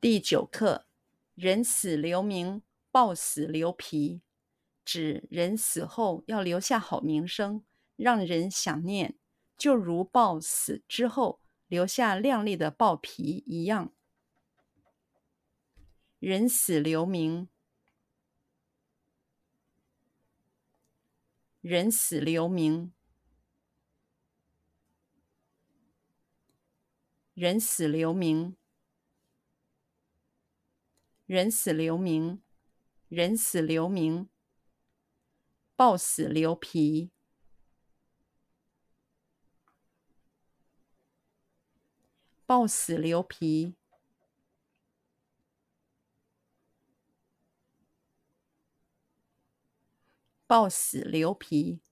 第九课：人死留名，报死留皮，指人死后要留下好名声，让人想念，就如报死之后留下亮丽的豹皮一样。人死留名，人死留名，人死留名。人死留名，人死留名，报死留皮，暴死留皮，暴死留皮，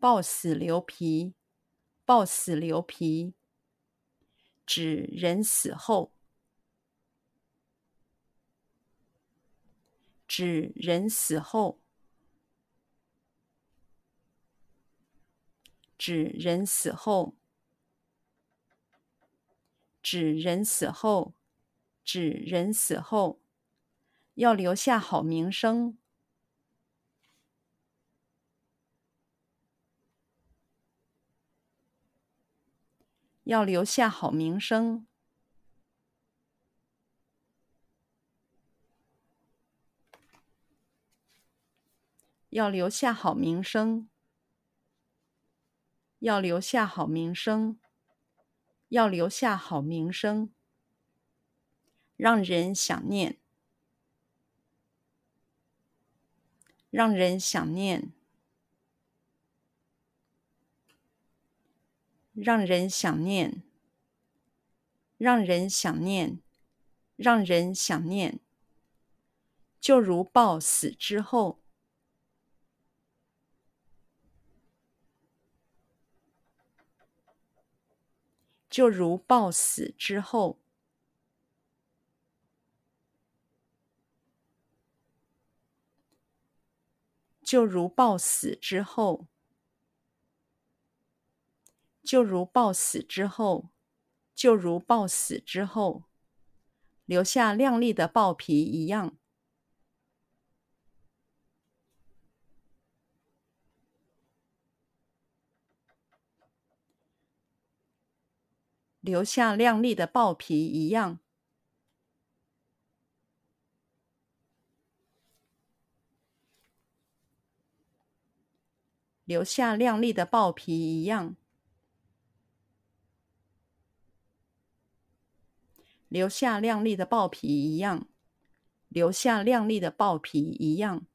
暴死留皮，暴死留皮，指人死后。指人死后，指人死后，指人死后，指人死后，要留下好名声，要留下好名声。要留下好名声，要留下好名声，要留下好名声，让人想念，让人想念，让人想念，让人想念，让人想念，就如报死之后。就如暴死之后，就如暴死之后，就如暴死之后，就如暴死之后，留下亮丽的报皮一样。留下亮丽的豹皮一样，留下亮丽的豹皮一样，留下亮丽的豹皮一样，留下亮丽的豹皮一样。